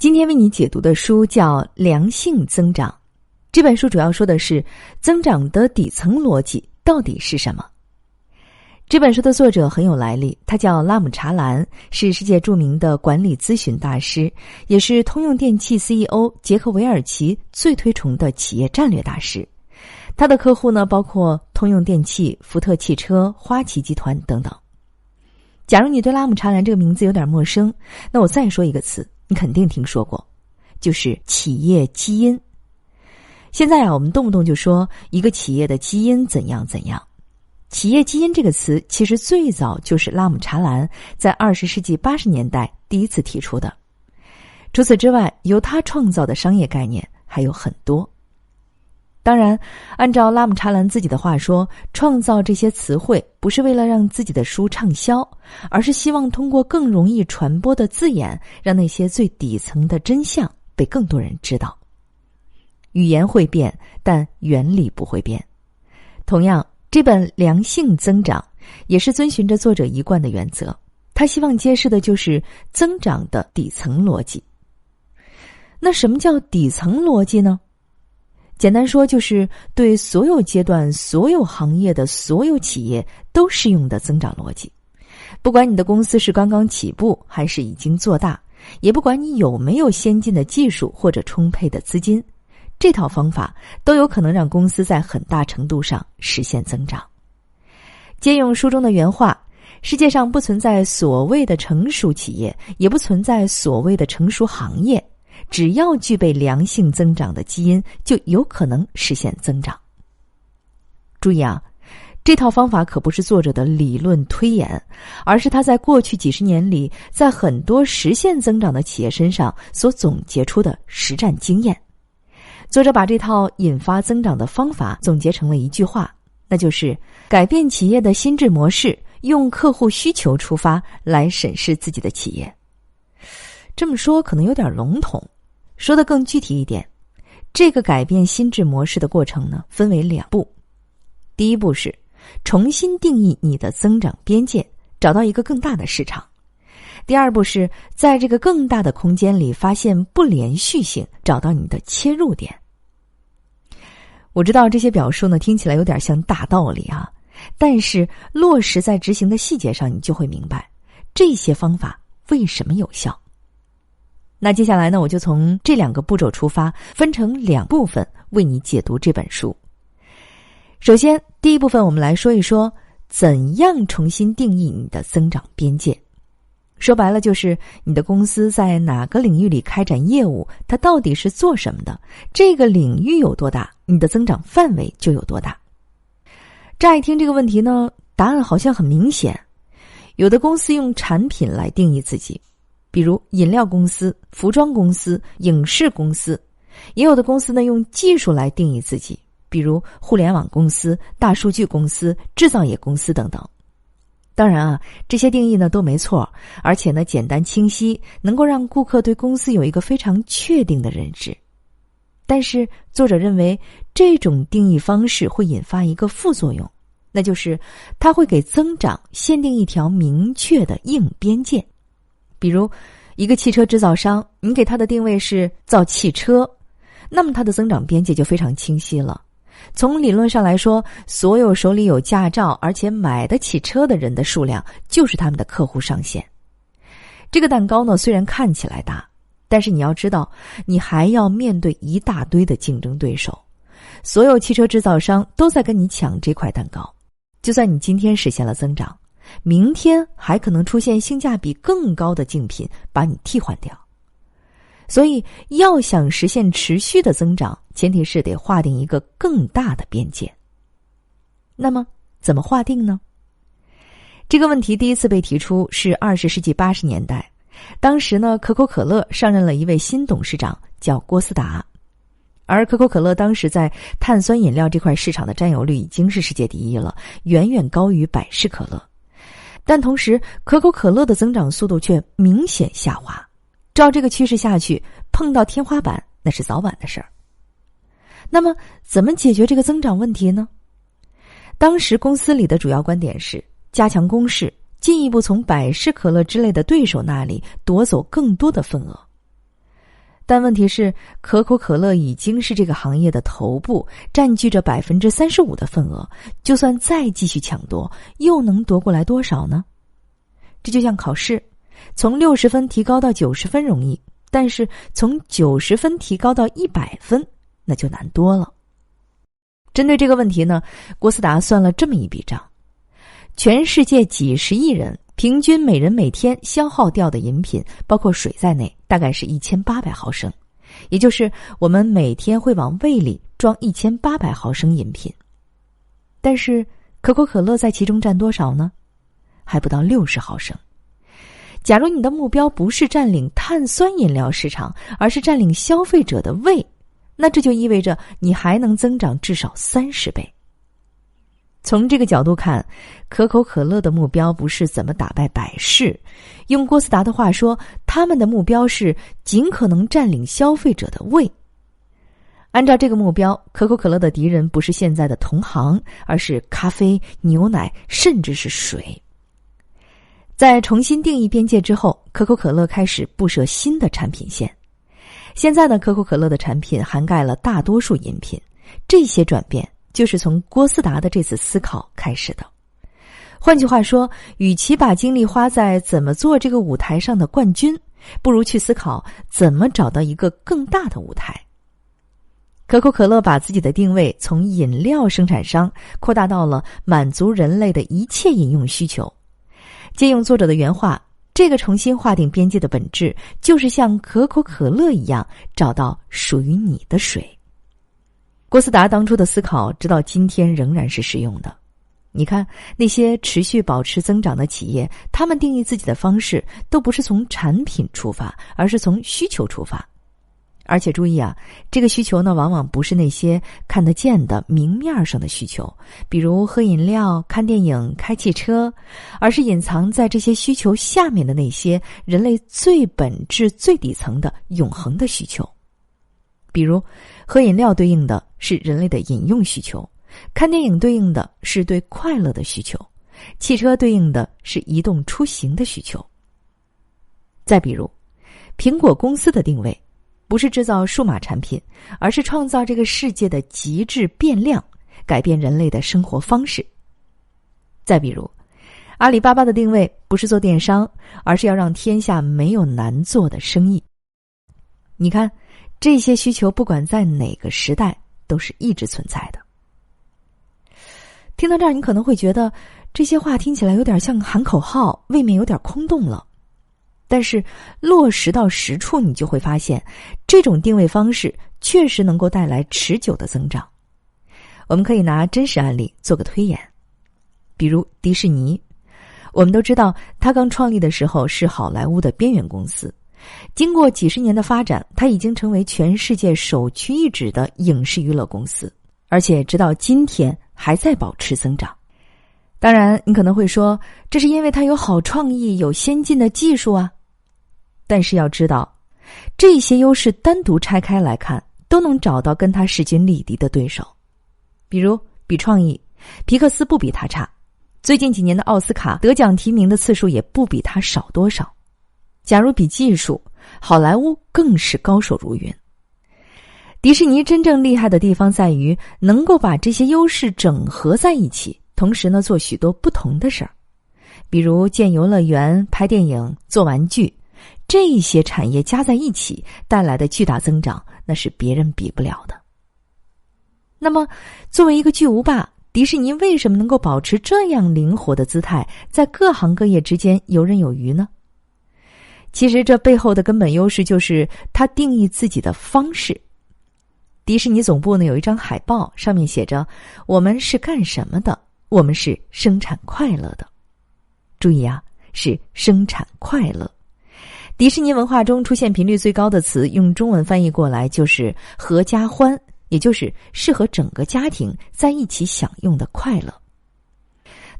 今天为你解读的书叫《良性增长》，这本书主要说的是增长的底层逻辑到底是什么。这本书的作者很有来历，他叫拉姆查兰，是世界著名的管理咨询大师，也是通用电气 CEO 杰克韦尔奇最推崇的企业战略大师。他的客户呢，包括通用电气、福特汽车、花旗集团等等。假如你对拉姆查兰这个名字有点陌生，那我再说一个词。你肯定听说过，就是企业基因。现在啊，我们动不动就说一个企业的基因怎样怎样。企业基因这个词，其实最早就是拉姆查兰在二十世纪八十年代第一次提出的。除此之外，由他创造的商业概念还有很多。当然，按照拉姆查兰自己的话说，创造这些词汇不是为了让自己的书畅销，而是希望通过更容易传播的字眼，让那些最底层的真相被更多人知道。语言会变，但原理不会变。同样，这本《良性增长》也是遵循着作者一贯的原则，他希望揭示的就是增长的底层逻辑。那什么叫底层逻辑呢？简单说，就是对所有阶段、所有行业的所有企业都适用的增长逻辑。不管你的公司是刚刚起步还是已经做大，也不管你有没有先进的技术或者充沛的资金，这套方法都有可能让公司在很大程度上实现增长。借用书中的原话：“世界上不存在所谓的成熟企业，也不存在所谓的成熟行业。”只要具备良性增长的基因，就有可能实现增长。注意啊，这套方法可不是作者的理论推演，而是他在过去几十年里，在很多实现增长的企业身上所总结出的实战经验。作者把这套引发增长的方法总结成了一句话，那就是改变企业的心智模式，用客户需求出发来审视自己的企业。这么说可能有点笼统，说的更具体一点，这个改变心智模式的过程呢，分为两步。第一步是重新定义你的增长边界，找到一个更大的市场；第二步是在这个更大的空间里发现不连续性，找到你的切入点。我知道这些表述呢听起来有点像大道理啊，但是落实在执行的细节上，你就会明白这些方法为什么有效。那接下来呢，我就从这两个步骤出发，分成两部分为你解读这本书。首先，第一部分我们来说一说怎样重新定义你的增长边界。说白了，就是你的公司在哪个领域里开展业务，它到底是做什么的？这个领域有多大，你的增长范围就有多大。乍一听这个问题呢，答案好像很明显，有的公司用产品来定义自己。比如饮料公司、服装公司、影视公司，也有的公司呢用技术来定义自己，比如互联网公司、大数据公司、制造业公司等等。当然啊，这些定义呢都没错，而且呢简单清晰，能够让顾客对公司有一个非常确定的认知。但是作者认为，这种定义方式会引发一个副作用，那就是它会给增长限定一条明确的硬边界。比如，一个汽车制造商，你给他的定位是造汽车，那么它的增长边界就非常清晰了。从理论上来说，所有手里有驾照而且买得起车的人的数量，就是他们的客户上限。这个蛋糕呢，虽然看起来大，但是你要知道，你还要面对一大堆的竞争对手，所有汽车制造商都在跟你抢这块蛋糕。就算你今天实现了增长。明天还可能出现性价比更高的竞品把你替换掉，所以要想实现持续的增长，前提是得划定一个更大的边界。那么怎么划定呢？这个问题第一次被提出是二十世纪八十年代，当时呢，可口可乐上任了一位新董事长，叫郭思达，而可口可乐当时在碳酸饮料这块市场的占有率已经是世界第一了，远远高于百事可乐。但同时，可口可乐的增长速度却明显下滑。照这个趋势下去，碰到天花板那是早晚的事儿。那么，怎么解决这个增长问题呢？当时公司里的主要观点是加强攻势，进一步从百事可乐之类的对手那里夺走更多的份额。但问题是，可口可乐已经是这个行业的头部，占据着百分之三十五的份额。就算再继续抢夺，又能夺过来多少呢？这就像考试，从六十分提高到九十分容易，但是从九十分提高到一百分，那就难多了。针对这个问题呢，郭思达算了这么一笔账：全世界几十亿人。平均每人每天消耗掉的饮品，包括水在内，大概是一千八百毫升，也就是我们每天会往胃里装一千八百毫升饮品。但是可口可乐在其中占多少呢？还不到六十毫升。假如你的目标不是占领碳酸饮料市场，而是占领消费者的胃，那这就意味着你还能增长至少三十倍。从这个角度看，可口可乐的目标不是怎么打败百事，用郭思达的话说，他们的目标是尽可能占领消费者的胃。按照这个目标，可口可乐的敌人不是现在的同行，而是咖啡、牛奶，甚至是水。在重新定义边界之后，可口可乐开始布设新的产品线。现在的可口可乐的产品涵盖了大多数饮品，这些转变。就是从郭思达的这次思考开始的。换句话说，与其把精力花在怎么做这个舞台上的冠军，不如去思考怎么找到一个更大的舞台。可口可乐把自己的定位从饮料生产商扩大到了满足人类的一切饮用需求。借用作者的原话，这个重新划定边界的本质，就是像可口可乐一样，找到属于你的水。郭思达当初的思考，直到今天仍然是适用的。你看，那些持续保持增长的企业，他们定义自己的方式都不是从产品出发，而是从需求出发。而且注意啊，这个需求呢，往往不是那些看得见的明面上的需求，比如喝饮料、看电影、开汽车，而是隐藏在这些需求下面的那些人类最本质、最底层的永恒的需求。比如，喝饮料对应的是人类的饮用需求，看电影对应的是对快乐的需求，汽车对应的是移动出行的需求。再比如，苹果公司的定位不是制造数码产品，而是创造这个世界的极致变量，改变人类的生活方式。再比如，阿里巴巴的定位不是做电商，而是要让天下没有难做的生意。你看。这些需求不管在哪个时代都是一直存在的。听到这儿，你可能会觉得这些话听起来有点像喊口号，未免有点空洞了。但是落实到实处，你就会发现，这种定位方式确实能够带来持久的增长。我们可以拿真实案例做个推演，比如迪士尼，我们都知道，他刚创立的时候是好莱坞的边缘公司。经过几十年的发展，它已经成为全世界首屈一指的影视娱乐公司，而且直到今天还在保持增长。当然，你可能会说，这是因为它有好创意、有先进的技术啊。但是要知道，这些优势单独拆开来看，都能找到跟它势均力敌的对手。比如比创意，皮克斯不比它差；最近几年的奥斯卡得奖提名的次数也不比它少多少。假如比技术，好莱坞更是高手如云。迪士尼真正厉害的地方在于能够把这些优势整合在一起，同时呢做许多不同的事儿，比如建游乐园、拍电影、做玩具，这些产业加在一起带来的巨大增长，那是别人比不了的。那么，作为一个巨无霸，迪士尼为什么能够保持这样灵活的姿态，在各行各业之间游刃有余呢？其实，这背后的根本优势就是他定义自己的方式。迪士尼总部呢有一张海报，上面写着：“我们是干什么的？我们是生产快乐的。”注意啊，是生产快乐。迪士尼文化中出现频率最高的词，用中文翻译过来就是“合家欢”，也就是适合整个家庭在一起享用的快乐。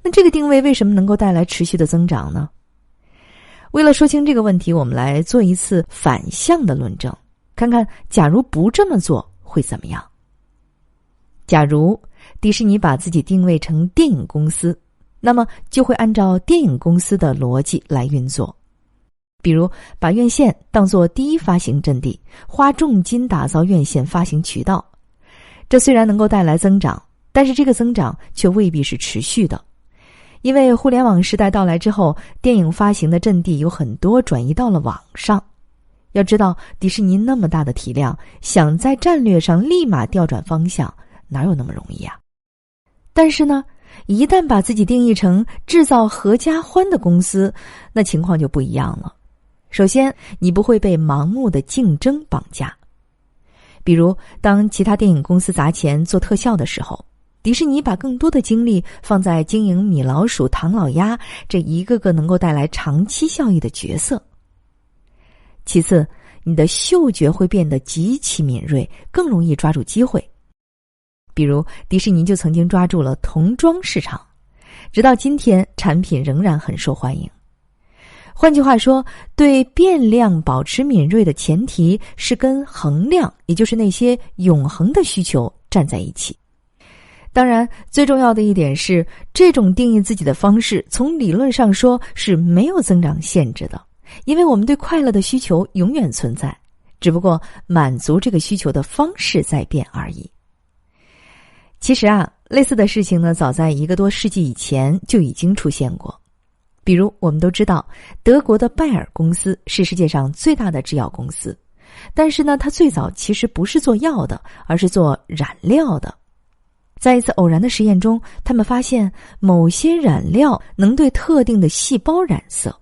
那这个定位为什么能够带来持续的增长呢？为了说清这个问题，我们来做一次反向的论证，看看假如不这么做会怎么样。假如迪士尼把自己定位成电影公司，那么就会按照电影公司的逻辑来运作。比如把院线当做第一发行阵地，花重金打造院线发行渠道。这虽然能够带来增长，但是这个增长却未必是持续的，因为互联网时代到来之后，电影发行的阵地有很多转移到了网上。要知道，迪士尼那么大的体量，想在战略上立马调转方向，哪有那么容易啊？但是呢，一旦把自己定义成制造合家欢的公司，那情况就不一样了。首先，你不会被盲目的竞争绑架。比如，当其他电影公司砸钱做特效的时候，迪士尼把更多的精力放在经营米老鼠、唐老鸭这一个个能够带来长期效益的角色。其次，你的嗅觉会变得极其敏锐，更容易抓住机会。比如，迪士尼就曾经抓住了童装市场，直到今天，产品仍然很受欢迎。换句话说，对变量保持敏锐的前提是跟恒量，也就是那些永恒的需求站在一起。当然，最重要的一点是，这种定义自己的方式，从理论上说是没有增长限制的，因为我们对快乐的需求永远存在，只不过满足这个需求的方式在变而已。其实啊，类似的事情呢，早在一个多世纪以前就已经出现过。比如，我们都知道，德国的拜耳公司是世界上最大的制药公司，但是呢，它最早其实不是做药的，而是做染料的。在一次偶然的实验中，他们发现某些染料能对特定的细胞染色，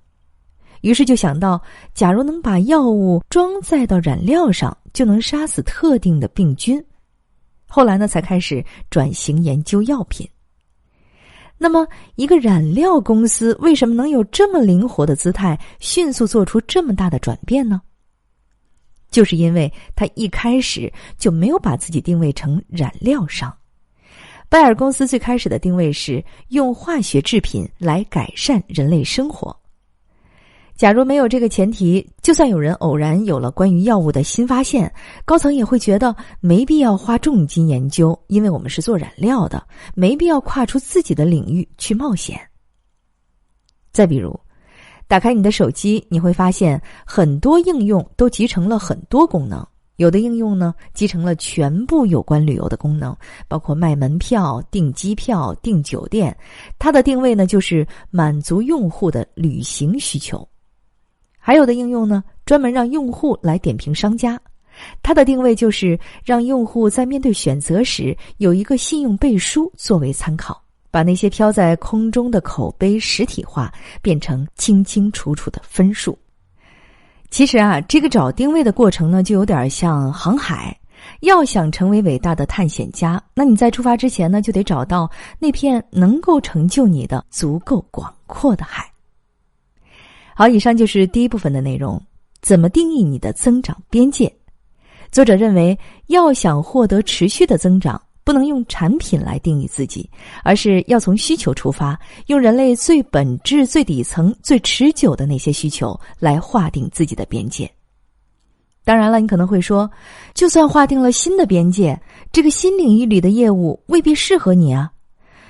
于是就想到，假如能把药物装载到染料上，就能杀死特定的病菌。后来呢，才开始转型研究药品。那么，一个染料公司为什么能有这么灵活的姿态，迅速做出这么大的转变呢？就是因为他一开始就没有把自己定位成染料商。拜耳公司最开始的定位是用化学制品来改善人类生活。假如没有这个前提，就算有人偶然有了关于药物的新发现，高层也会觉得没必要花重金研究，因为我们是做染料的，没必要跨出自己的领域去冒险。再比如，打开你的手机，你会发现很多应用都集成了很多功能，有的应用呢集成了全部有关旅游的功能，包括卖门票、订机票、订酒店，它的定位呢就是满足用户的旅行需求。还有的应用呢，专门让用户来点评商家，它的定位就是让用户在面对选择时有一个信用背书作为参考，把那些飘在空中的口碑实体化，变成清清楚楚的分数。其实啊，这个找定位的过程呢，就有点像航海。要想成为伟大的探险家，那你在出发之前呢，就得找到那片能够成就你的足够广阔的海。好，以上就是第一部分的内容。怎么定义你的增长边界？作者认为，要想获得持续的增长，不能用产品来定义自己，而是要从需求出发，用人类最本质、最底层、最持久的那些需求来划定自己的边界。当然了，你可能会说，就算划定了新的边界，这个新领域里的业务未必适合你啊。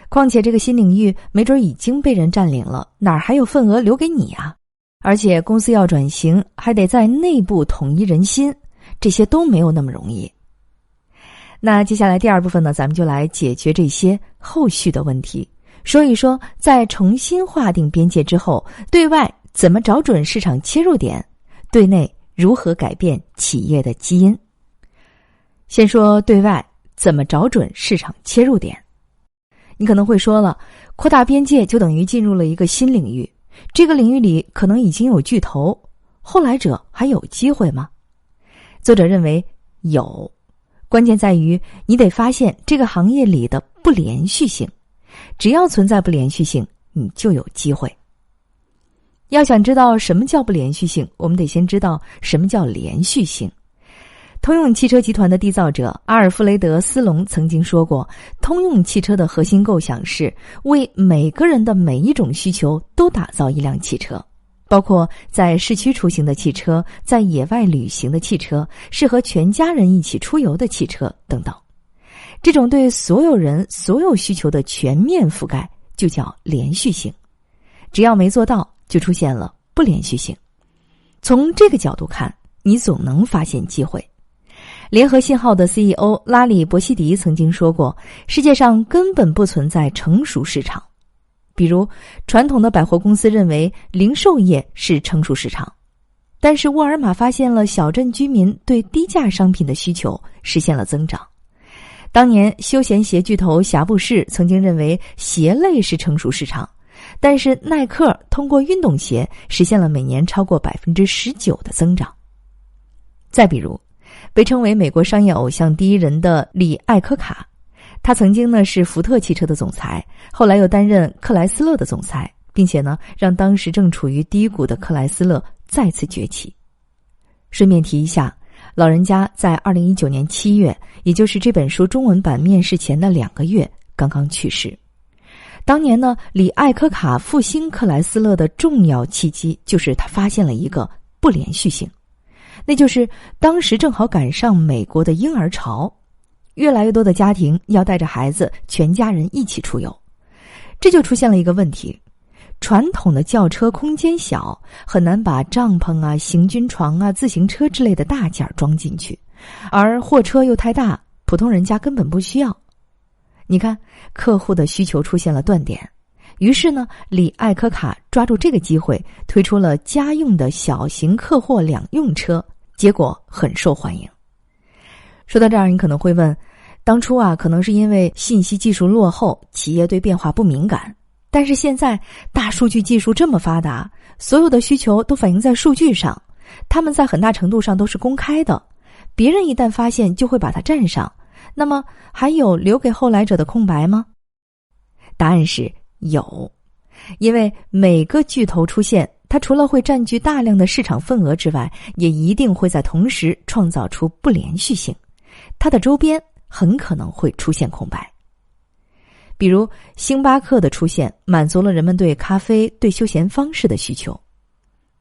况且，这个新领域没准已经被人占领了，哪儿还有份额留给你啊？而且公司要转型，还得在内部统一人心，这些都没有那么容易。那接下来第二部分呢，咱们就来解决这些后续的问题，说一说在重新划定边界之后，对外怎么找准市场切入点，对内如何改变企业的基因。先说对外怎么找准市场切入点，你可能会说了，扩大边界就等于进入了一个新领域。这个领域里可能已经有巨头，后来者还有机会吗？作者认为有，关键在于你得发现这个行业里的不连续性，只要存在不连续性，你就有机会。要想知道什么叫不连续性，我们得先知道什么叫连续性。通用汽车集团的缔造者阿尔弗雷德·斯隆曾经说过：“通用汽车的核心构想是为每个人的每一种需求都打造一辆汽车，包括在市区出行的汽车、在野外旅行的汽车、适合全家人一起出游的汽车等等。这种对所有人所有需求的全面覆盖，就叫连续性。只要没做到，就出现了不连续性。”从这个角度看，你总能发现机会。联合信号的 CEO 拉里·伯西迪曾经说过：“世界上根本不存在成熟市场。”比如，传统的百货公司认为零售业是成熟市场，但是沃尔玛发现了小镇居民对低价商品的需求，实现了增长。当年休闲鞋巨头霞布士曾经认为鞋类是成熟市场，但是耐克通过运动鞋实现了每年超过百分之十九的增长。再比如。被称为美国商业偶像第一人的李艾科卡，他曾经呢是福特汽车的总裁，后来又担任克莱斯勒的总裁，并且呢让当时正处于低谷的克莱斯勒再次崛起。顺便提一下，老人家在二零一九年七月，也就是这本书中文版面世前的两个月，刚刚去世。当年呢，李艾科卡复兴克莱斯勒的重要契机，就是他发现了一个不连续性。那就是当时正好赶上美国的婴儿潮，越来越多的家庭要带着孩子全家人一起出游，这就出现了一个问题：传统的轿车空间小，很难把帐篷啊、行军床啊、自行车之类的大件装进去，而货车又太大，普通人家根本不需要。你看，客户的需求出现了断点，于是呢，李艾科卡抓住这个机会，推出了家用的小型客货两用车。结果很受欢迎。说到这儿，你可能会问：当初啊，可能是因为信息技术落后，企业对变化不敏感。但是现在，大数据技术这么发达，所有的需求都反映在数据上，他们在很大程度上都是公开的。别人一旦发现，就会把它占上。那么，还有留给后来者的空白吗？答案是有，因为每个巨头出现。它除了会占据大量的市场份额之外，也一定会在同时创造出不连续性。它的周边很可能会出现空白。比如星巴克的出现，满足了人们对咖啡、对休闲方式的需求。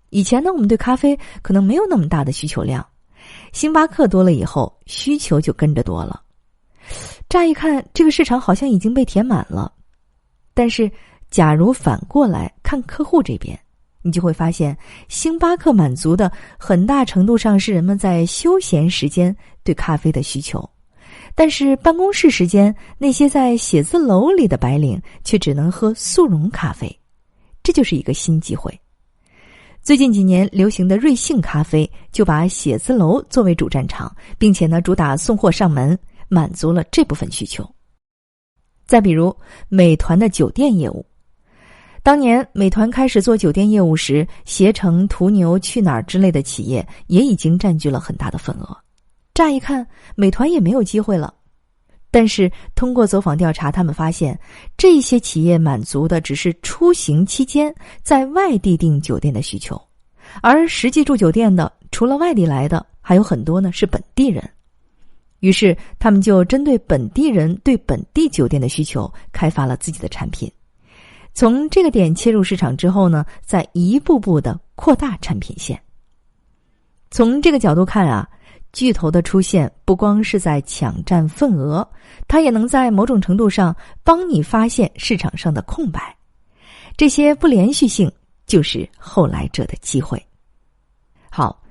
以前呢，我们对咖啡可能没有那么大的需求量，星巴克多了以后，需求就跟着多了。乍一看，这个市场好像已经被填满了。但是，假如反过来看客户这边。你就会发现，星巴克满足的很大程度上是人们在休闲时间对咖啡的需求，但是办公室时间，那些在写字楼里的白领却只能喝速溶咖啡，这就是一个新机会。最近几年流行的瑞幸咖啡就把写字楼作为主战场，并且呢主打送货上门，满足了这部分需求。再比如美团的酒店业务。当年美团开始做酒店业务时，携程、途牛、去哪儿之类的企业也已经占据了很大的份额。乍一看，美团也没有机会了。但是通过走访调查，他们发现这些企业满足的只是出行期间在外地订酒店的需求，而实际住酒店的除了外地来的，还有很多呢是本地人。于是他们就针对本地人对本地酒店的需求，开发了自己的产品。从这个点切入市场之后呢，再一步步的扩大产品线。从这个角度看啊，巨头的出现不光是在抢占份额，它也能在某种程度上帮你发现市场上的空白。这些不连续性就是后来者的机会。好，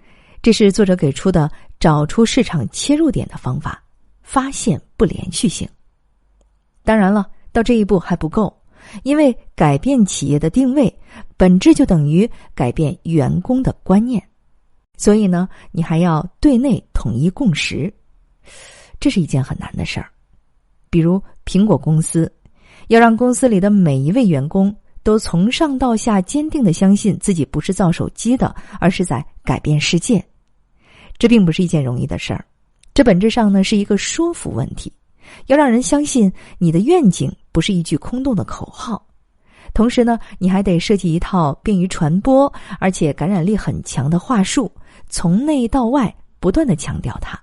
这是作者给出的找出市场切入点的方法，发现不连续性。当然了，到这一步还不够。因为改变企业的定位，本质就等于改变员工的观念，所以呢，你还要对内统一共识，这是一件很难的事儿。比如苹果公司，要让公司里的每一位员工都从上到下坚定的相信自己不是造手机的，而是在改变世界，这并不是一件容易的事儿。这本质上呢是一个说服问题。要让人相信你的愿景不是一句空洞的口号，同时呢，你还得设计一套便于传播而且感染力很强的话术，从内到外不断的强调它。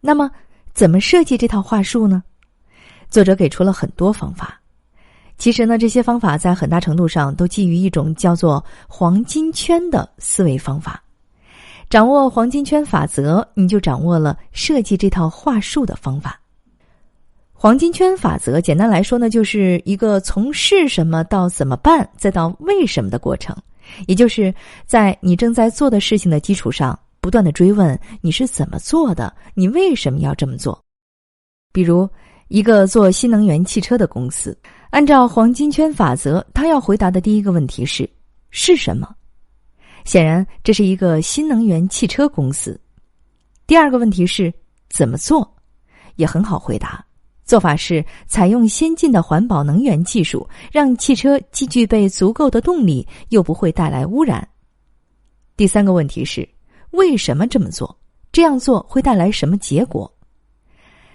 那么，怎么设计这套话术呢？作者给出了很多方法。其实呢，这些方法在很大程度上都基于一种叫做“黄金圈”的思维方法。掌握黄金圈法则，你就掌握了设计这套话术的方法。黄金圈法则，简单来说呢，就是一个从是什么到怎么办再到为什么的过程，也就是在你正在做的事情的基础上，不断的追问你是怎么做的，你为什么要这么做。比如，一个做新能源汽车的公司，按照黄金圈法则，他要回答的第一个问题是：是什么？显然，这是一个新能源汽车公司。第二个问题是怎么做？也很好回答，做法是采用先进的环保能源技术，让汽车既具备足够的动力，又不会带来污染。第三个问题是为什么这么做？这样做会带来什么结果？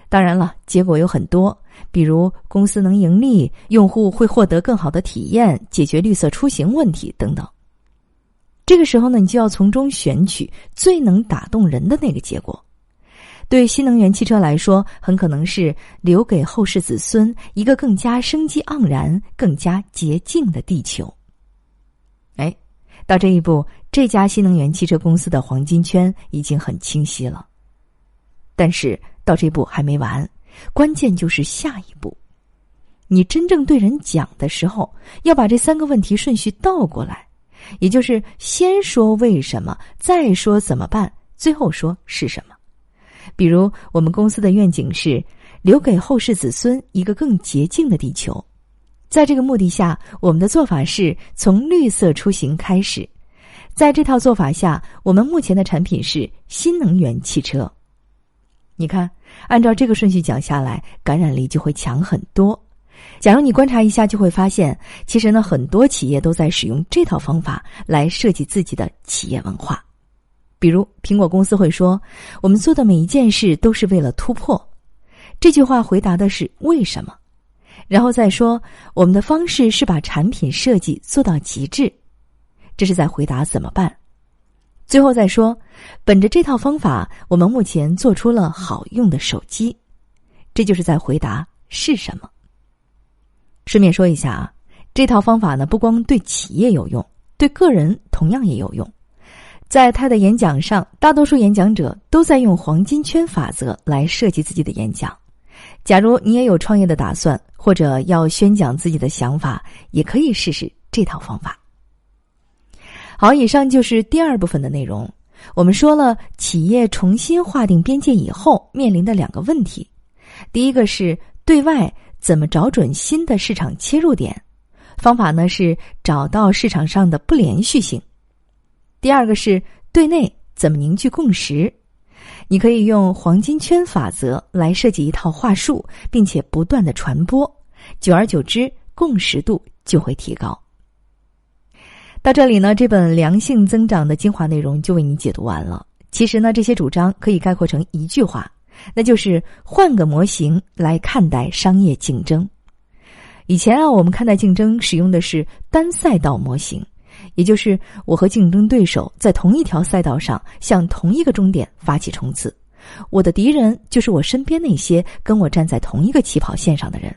当然了，结果有很多，比如公司能盈利，用户会获得更好的体验，解决绿色出行问题等等。这个时候呢，你就要从中选取最能打动人的那个结果。对新能源汽车来说，很可能是留给后世子孙一个更加生机盎然、更加洁净的地球。哎，到这一步，这家新能源汽车公司的黄金圈已经很清晰了。但是到这步还没完，关键就是下一步。你真正对人讲的时候，要把这三个问题顺序倒过来，也就是先说为什么，再说怎么办，最后说是什么。比如，我们公司的愿景是留给后世子孙一个更洁净的地球。在这个目的下，我们的做法是从绿色出行开始。在这套做法下，我们目前的产品是新能源汽车。你看，按照这个顺序讲下来，感染力就会强很多。假如你观察一下，就会发现，其实呢，很多企业都在使用这套方法来设计自己的企业文化。比如，苹果公司会说：“我们做的每一件事都是为了突破。”这句话回答的是为什么，然后再说我们的方式是把产品设计做到极致，这是在回答怎么办。最后再说，本着这套方法，我们目前做出了好用的手机，这就是在回答是什么。顺便说一下啊，这套方法呢，不光对企业有用，对个人同样也有用。在他的演讲上，大多数演讲者都在用黄金圈法则来设计自己的演讲。假如你也有创业的打算，或者要宣讲自己的想法，也可以试试这套方法。好，以上就是第二部分的内容。我们说了，企业重新划定边界以后面临的两个问题：第一个是对外怎么找准新的市场切入点，方法呢是找到市场上的不连续性。第二个是对内怎么凝聚共识，你可以用黄金圈法则来设计一套话术，并且不断的传播，久而久之，共识度就会提高。到这里呢，这本良性增长的精华内容就为你解读完了。其实呢，这些主张可以概括成一句话，那就是换个模型来看待商业竞争。以前啊，我们看待竞争使用的是单赛道模型。也就是我和竞争对手在同一条赛道上向同一个终点发起冲刺，我的敌人就是我身边那些跟我站在同一个起跑线上的人。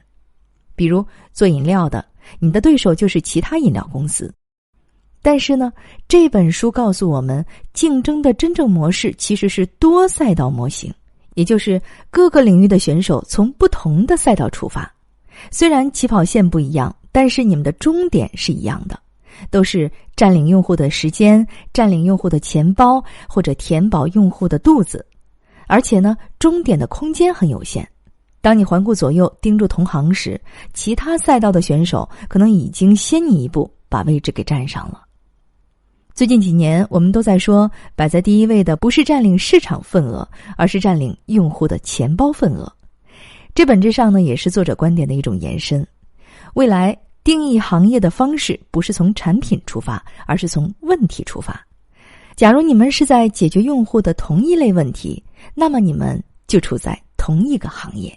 比如做饮料的，你的对手就是其他饮料公司。但是呢，这本书告诉我们，竞争的真正模式其实是多赛道模型，也就是各个领域的选手从不同的赛道出发，虽然起跑线不一样，但是你们的终点是一样的。都是占领用户的时间，占领用户的钱包，或者填饱用户的肚子，而且呢，终点的空间很有限。当你环顾左右，盯住同行时，其他赛道的选手可能已经先你一步把位置给占上了。最近几年，我们都在说，摆在第一位的不是占领市场份额，而是占领用户的钱包份额。这本质上呢，也是作者观点的一种延伸。未来。定义行业的方式不是从产品出发，而是从问题出发。假如你们是在解决用户的同一类问题，那么你们就处在同一个行业。